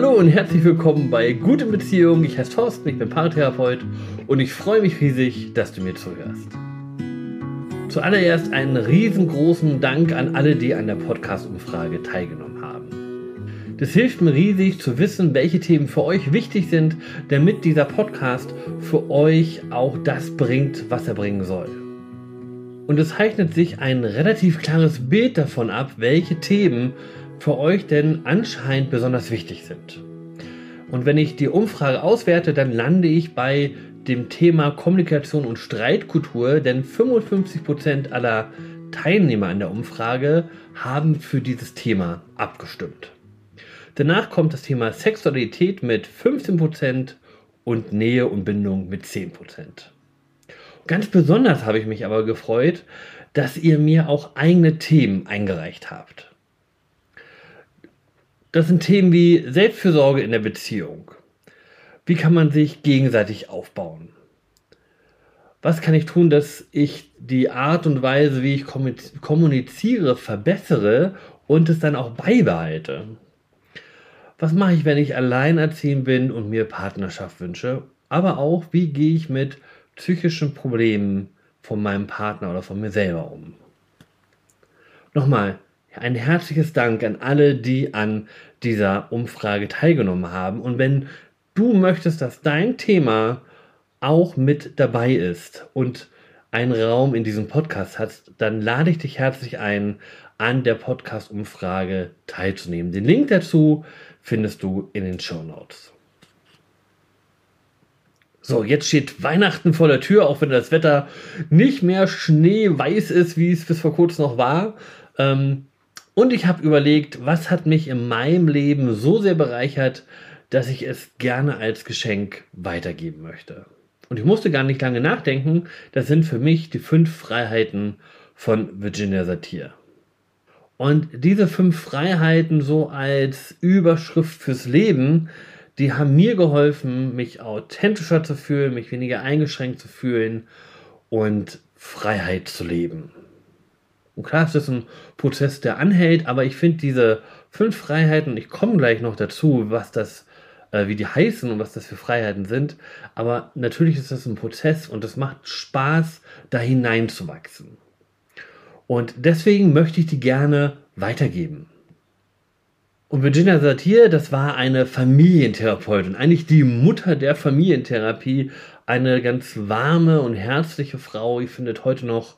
Hallo und herzlich willkommen bei Gute Beziehung. Ich heiße Thorsten, ich bin Paartherapeut und ich freue mich riesig, dass du mir zuhörst. Zuallererst einen riesengroßen Dank an alle, die an der Podcast-Umfrage teilgenommen haben. Das hilft mir riesig zu wissen, welche Themen für euch wichtig sind, damit dieser Podcast für euch auch das bringt, was er bringen soll. Und es zeichnet sich ein relativ klares Bild davon ab, welche Themen für euch denn anscheinend besonders wichtig sind. Und wenn ich die Umfrage auswerte, dann lande ich bei dem Thema Kommunikation und Streitkultur, denn 55% aller Teilnehmer an der Umfrage haben für dieses Thema abgestimmt. Danach kommt das Thema Sexualität mit 15% und Nähe und Bindung mit 10%. Ganz besonders habe ich mich aber gefreut, dass ihr mir auch eigene Themen eingereicht habt. Das sind Themen wie Selbstfürsorge in der Beziehung, wie kann man sich gegenseitig aufbauen? Was kann ich tun, dass ich die Art und Weise, wie ich kommuniziere, verbessere und es dann auch beibehalte? Was mache ich, wenn ich alleinerziehend bin und mir Partnerschaft wünsche? Aber auch, wie gehe ich mit psychischen Problemen von meinem Partner oder von mir selber um? Nochmal, ein herzliches Dank an alle, die an dieser Umfrage teilgenommen haben. Und wenn du möchtest, dass dein Thema auch mit dabei ist und einen Raum in diesem Podcast hat, dann lade ich dich herzlich ein, an der Podcast-Umfrage teilzunehmen. Den Link dazu findest du in den Show Notes. So, jetzt steht Weihnachten vor der Tür, auch wenn das Wetter nicht mehr schneeweiß ist, wie es bis vor kurzem noch war. Ähm, und ich habe überlegt, was hat mich in meinem Leben so sehr bereichert, dass ich es gerne als Geschenk weitergeben möchte. Und ich musste gar nicht lange nachdenken. Das sind für mich die fünf Freiheiten von Virginia Satir. Und diese fünf Freiheiten so als Überschrift fürs Leben, die haben mir geholfen, mich authentischer zu fühlen, mich weniger eingeschränkt zu fühlen und Freiheit zu leben. Und klar, es ist ein Prozess, der anhält, aber ich finde diese fünf Freiheiten, ich komme gleich noch dazu, was das äh, wie die heißen und was das für Freiheiten sind. Aber natürlich ist das ein Prozess und es macht Spaß, da hineinzuwachsen. Und deswegen möchte ich die gerne weitergeben. Und Virginia Satir, das war eine Familientherapeutin, eigentlich die Mutter der Familientherapie, eine ganz warme und herzliche Frau. Ihr findet heute noch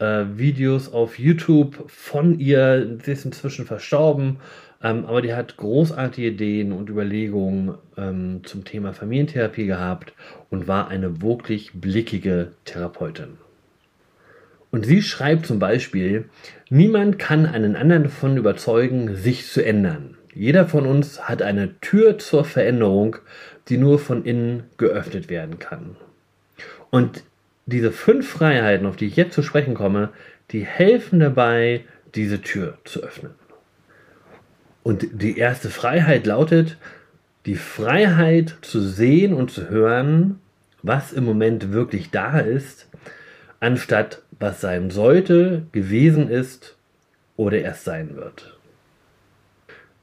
äh, Videos auf YouTube von ihr. Sie ist inzwischen verstorben, ähm, aber die hat großartige Ideen und Überlegungen ähm, zum Thema Familientherapie gehabt und war eine wirklich blickige Therapeutin. Und sie schreibt zum Beispiel, niemand kann einen anderen davon überzeugen, sich zu ändern. Jeder von uns hat eine Tür zur Veränderung, die nur von innen geöffnet werden kann. Und diese fünf Freiheiten, auf die ich jetzt zu sprechen komme, die helfen dabei, diese Tür zu öffnen. Und die erste Freiheit lautet, die Freiheit zu sehen und zu hören, was im Moment wirklich da ist, anstatt was sein sollte, gewesen ist oder erst sein wird.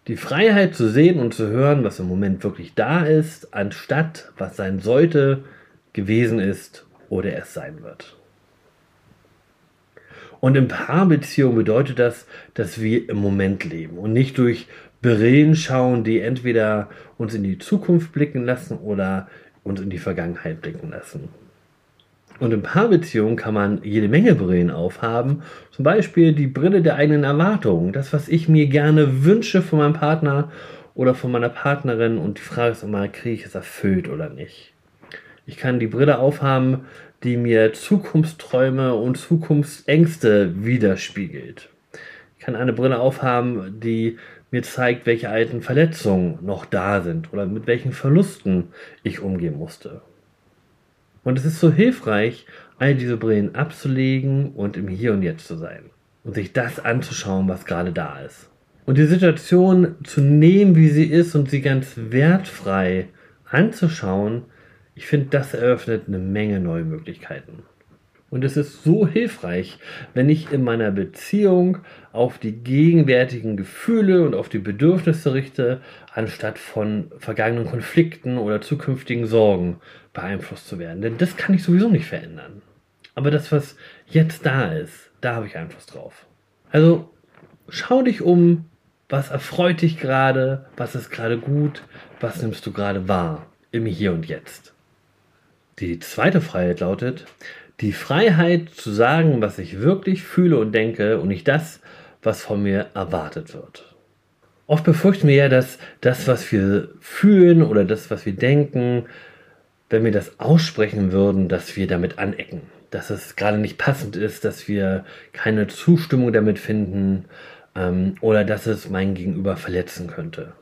Die Freiheit zu sehen und zu hören, was im Moment wirklich da ist, anstatt was sein sollte, gewesen ist oder erst sein wird. Und in Paarbeziehung bedeutet das, dass wir im Moment leben und nicht durch Brillen schauen, die entweder uns in die Zukunft blicken lassen oder uns in die Vergangenheit blicken lassen. Und in Paarbeziehungen kann man jede Menge Brillen aufhaben. Zum Beispiel die Brille der eigenen Erwartungen. Das, was ich mir gerne wünsche von meinem Partner oder von meiner Partnerin. Und die Frage ist immer, kriege ich es erfüllt oder nicht? Ich kann die Brille aufhaben, die mir Zukunftsträume und Zukunftsängste widerspiegelt. Ich kann eine Brille aufhaben, die mir zeigt, welche alten Verletzungen noch da sind oder mit welchen Verlusten ich umgehen musste. Und es ist so hilfreich, all diese Brillen abzulegen und im Hier und Jetzt zu sein und sich das anzuschauen, was gerade da ist. Und die Situation zu nehmen, wie sie ist und sie ganz wertfrei anzuschauen, ich finde, das eröffnet eine Menge neue Möglichkeiten. Und es ist so hilfreich, wenn ich in meiner Beziehung auf die gegenwärtigen Gefühle und auf die Bedürfnisse richte, anstatt von vergangenen Konflikten oder zukünftigen Sorgen beeinflusst zu werden. Denn das kann ich sowieso nicht verändern. Aber das, was jetzt da ist, da habe ich Einfluss drauf. Also schau dich um, was erfreut dich gerade, was ist gerade gut, was nimmst du gerade wahr im Hier und Jetzt. Die zweite Freiheit lautet, die Freiheit zu sagen, was ich wirklich fühle und denke und nicht das, was von mir erwartet wird. Oft befürchten wir ja, dass das, was wir fühlen oder das, was wir denken, wenn wir das aussprechen würden, dass wir damit anecken. Dass es gerade nicht passend ist, dass wir keine Zustimmung damit finden ähm, oder dass es mein Gegenüber verletzen könnte.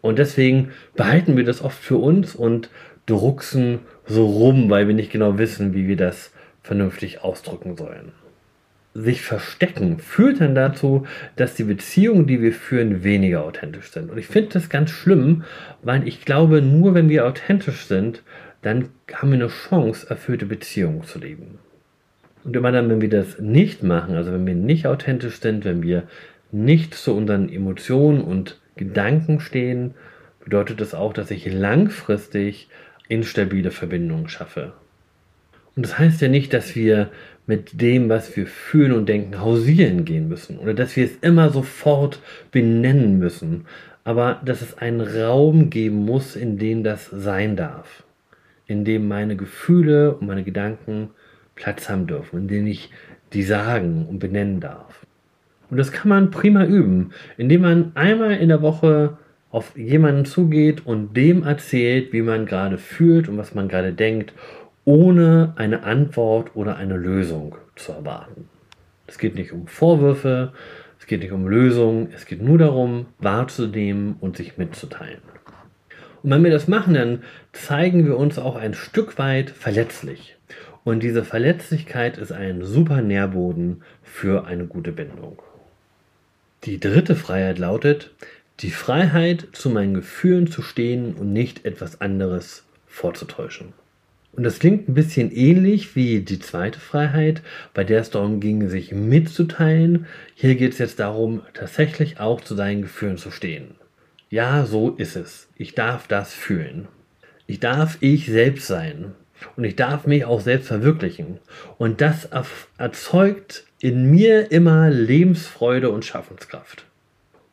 Und deswegen behalten wir das oft für uns und drucksen so rum, weil wir nicht genau wissen, wie wir das vernünftig ausdrücken sollen. Sich verstecken führt dann dazu, dass die Beziehungen, die wir führen, weniger authentisch sind. Und ich finde das ganz schlimm, weil ich glaube, nur wenn wir authentisch sind, dann haben wir eine Chance, erfüllte Beziehungen zu leben. Und immer dann, wenn wir das nicht machen, also wenn wir nicht authentisch sind, wenn wir nicht zu unseren Emotionen und Gedanken stehen, bedeutet das auch, dass ich langfristig instabile Verbindungen schaffe. Und das heißt ja nicht, dass wir mit dem, was wir fühlen und denken, hausieren gehen müssen oder dass wir es immer sofort benennen müssen, aber dass es einen Raum geben muss, in dem das sein darf, in dem meine Gefühle und meine Gedanken Platz haben dürfen, in dem ich die sagen und benennen darf. Und das kann man prima üben, indem man einmal in der Woche auf jemanden zugeht und dem erzählt, wie man gerade fühlt und was man gerade denkt ohne eine Antwort oder eine Lösung zu erwarten. Es geht nicht um Vorwürfe, es geht nicht um Lösungen, es geht nur darum, wahrzunehmen und sich mitzuteilen. Und wenn wir das machen, dann zeigen wir uns auch ein Stück weit verletzlich. Und diese Verletzlichkeit ist ein super Nährboden für eine gute Bindung. Die dritte Freiheit lautet, die Freiheit, zu meinen Gefühlen zu stehen und nicht etwas anderes vorzutäuschen. Und das klingt ein bisschen ähnlich wie die zweite Freiheit, bei der es darum ging, sich mitzuteilen. Hier geht es jetzt darum, tatsächlich auch zu seinen Gefühlen zu stehen. Ja, so ist es. Ich darf das fühlen. Ich darf ich selbst sein. Und ich darf mich auch selbst verwirklichen. Und das erzeugt in mir immer Lebensfreude und Schaffenskraft.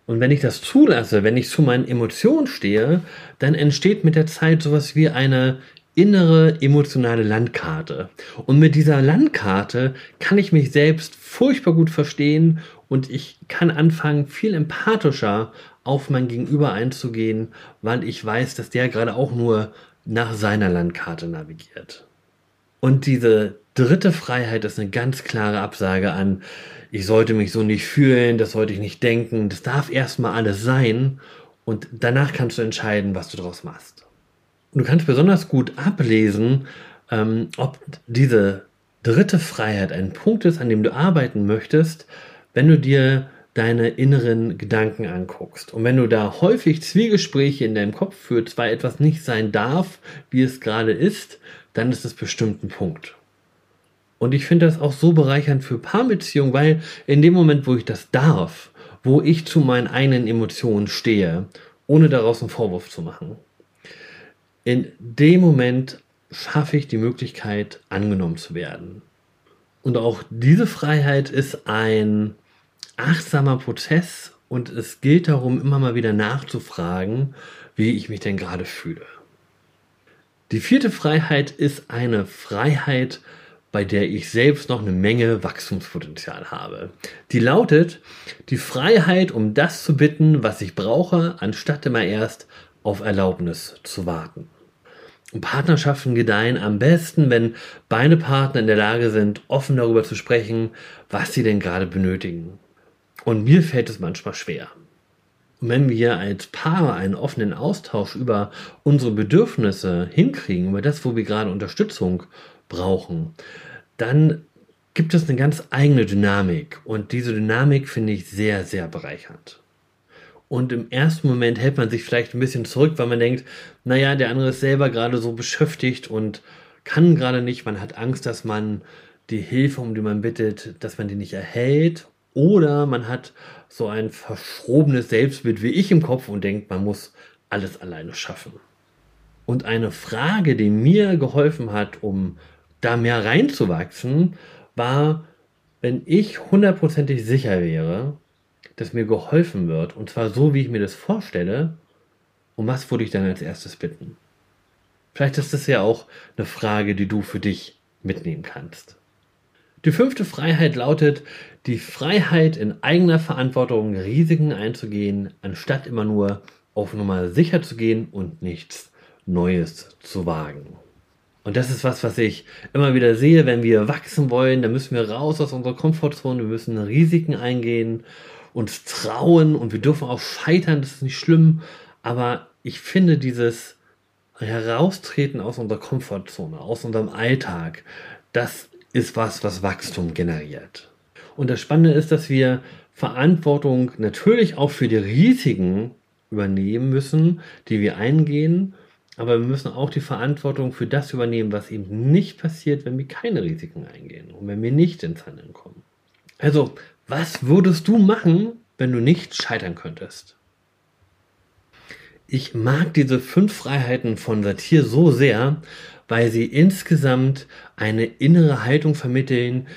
Und wenn ich das zulasse, wenn ich zu meinen Emotionen stehe, dann entsteht mit der Zeit sowas wie eine innere emotionale Landkarte. Und mit dieser Landkarte kann ich mich selbst furchtbar gut verstehen und ich kann anfangen, viel empathischer auf mein Gegenüber einzugehen, weil ich weiß, dass der gerade auch nur nach seiner Landkarte navigiert. Und diese dritte Freiheit ist eine ganz klare Absage an, ich sollte mich so nicht fühlen, das sollte ich nicht denken, das darf erstmal alles sein und danach kannst du entscheiden, was du daraus machst. Und du kannst besonders gut ablesen, ähm, ob diese dritte Freiheit ein Punkt ist, an dem du arbeiten möchtest, wenn du dir deine inneren Gedanken anguckst. Und wenn du da häufig Zwiegespräche in deinem Kopf führst, weil etwas nicht sein darf, wie es gerade ist, dann ist es bestimmt ein Punkt. Und ich finde das auch so bereichernd für Paarbeziehungen, weil in dem Moment, wo ich das darf, wo ich zu meinen eigenen Emotionen stehe, ohne daraus einen Vorwurf zu machen, in dem Moment schaffe ich die Möglichkeit, angenommen zu werden. Und auch diese Freiheit ist ein achtsamer Prozess und es gilt darum, immer mal wieder nachzufragen, wie ich mich denn gerade fühle. Die vierte Freiheit ist eine Freiheit, bei der ich selbst noch eine Menge Wachstumspotenzial habe. Die lautet, die Freiheit, um das zu bitten, was ich brauche, anstatt immer erst auf Erlaubnis zu warten. Partnerschaften gedeihen am besten, wenn beide Partner in der Lage sind, offen darüber zu sprechen, was sie denn gerade benötigen. Und mir fällt es manchmal schwer. Und wenn wir als Paar einen offenen Austausch über unsere Bedürfnisse hinkriegen, über das, wo wir gerade Unterstützung brauchen, dann gibt es eine ganz eigene Dynamik. Und diese Dynamik finde ich sehr, sehr bereichernd. Und im ersten Moment hält man sich vielleicht ein bisschen zurück, weil man denkt, naja, der andere ist selber gerade so beschäftigt und kann gerade nicht. Man hat Angst, dass man die Hilfe, um die man bittet, dass man die nicht erhält. Oder man hat so ein verschrobenes Selbstbild wie ich im Kopf und denkt, man muss alles alleine schaffen. Und eine Frage, die mir geholfen hat, um da mehr reinzuwachsen, war, wenn ich hundertprozentig sicher wäre, dass mir geholfen wird, und zwar so, wie ich mir das vorstelle, um was würde ich dann als erstes bitten? Vielleicht ist das ja auch eine Frage, die du für dich mitnehmen kannst. Die fünfte Freiheit lautet, die Freiheit in eigener Verantwortung Risiken einzugehen, anstatt immer nur auf Nummer sicher zu gehen und nichts Neues zu wagen. Und das ist was, was ich immer wieder sehe, wenn wir wachsen wollen, dann müssen wir raus aus unserer Komfortzone, wir müssen Risiken eingehen, uns trauen und wir dürfen auch scheitern, das ist nicht schlimm, aber ich finde dieses Heraustreten aus unserer Komfortzone, aus unserem Alltag, das ist was, was Wachstum generiert. Und das Spannende ist, dass wir Verantwortung natürlich auch für die Risiken übernehmen müssen, die wir eingehen, aber wir müssen auch die Verantwortung für das übernehmen, was eben nicht passiert, wenn wir keine Risiken eingehen und wenn wir nicht ins Handeln kommen. Also, was würdest du machen, wenn du nicht scheitern könntest? Ich mag diese fünf Freiheiten von Satir so sehr, weil sie insgesamt eine innere Haltung vermitteln,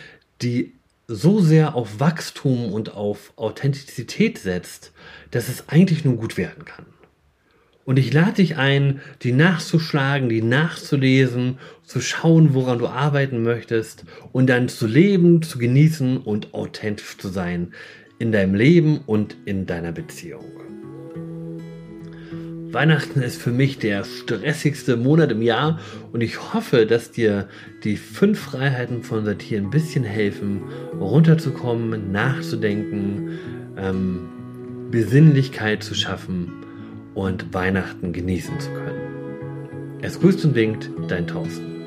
die so sehr auf Wachstum und auf Authentizität setzt, dass es eigentlich nur gut werden kann. Und ich lade dich ein, die nachzuschlagen, die nachzulesen, zu schauen, woran du arbeiten möchtest und dann zu leben, zu genießen und authentisch zu sein in deinem Leben und in deiner Beziehung. Weihnachten ist für mich der stressigste Monat im Jahr und ich hoffe, dass dir die fünf Freiheiten von Satir ein bisschen helfen, runterzukommen, nachzudenken, ähm, Besinnlichkeit zu schaffen und Weihnachten genießen zu können. Es grüßt und winkt, dein Thorsten.